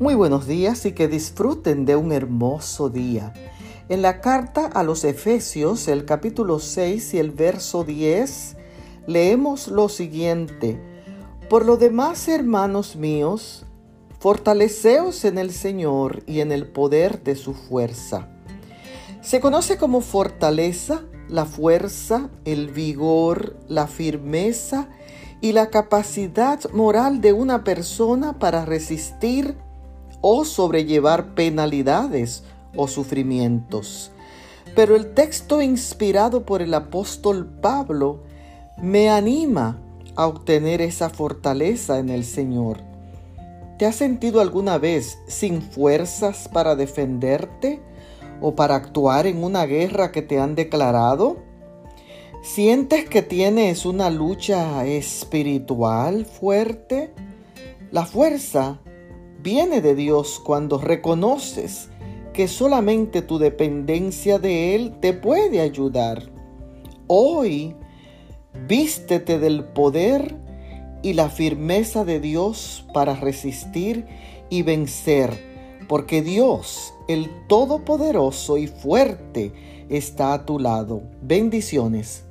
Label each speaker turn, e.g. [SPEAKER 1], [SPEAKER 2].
[SPEAKER 1] Muy buenos días y que disfruten de un hermoso día. En la carta a los Efesios, el capítulo 6 y el verso 10, leemos lo siguiente. Por lo demás, hermanos míos, fortaleceos en el Señor y en el poder de su fuerza. Se conoce como fortaleza la fuerza, el vigor, la firmeza y la capacidad moral de una persona para resistir o sobrellevar penalidades o sufrimientos. Pero el texto inspirado por el apóstol Pablo me anima a obtener esa fortaleza en el Señor. ¿Te has sentido alguna vez sin fuerzas para defenderte o para actuar en una guerra que te han declarado? ¿Sientes que tienes una lucha espiritual fuerte? La fuerza viene de Dios cuando reconoces que solamente tu dependencia de Él te puede ayudar. Hoy, vístete del poder y la firmeza de Dios para resistir y vencer, porque Dios, el Todopoderoso y fuerte, está a tu lado. Bendiciones.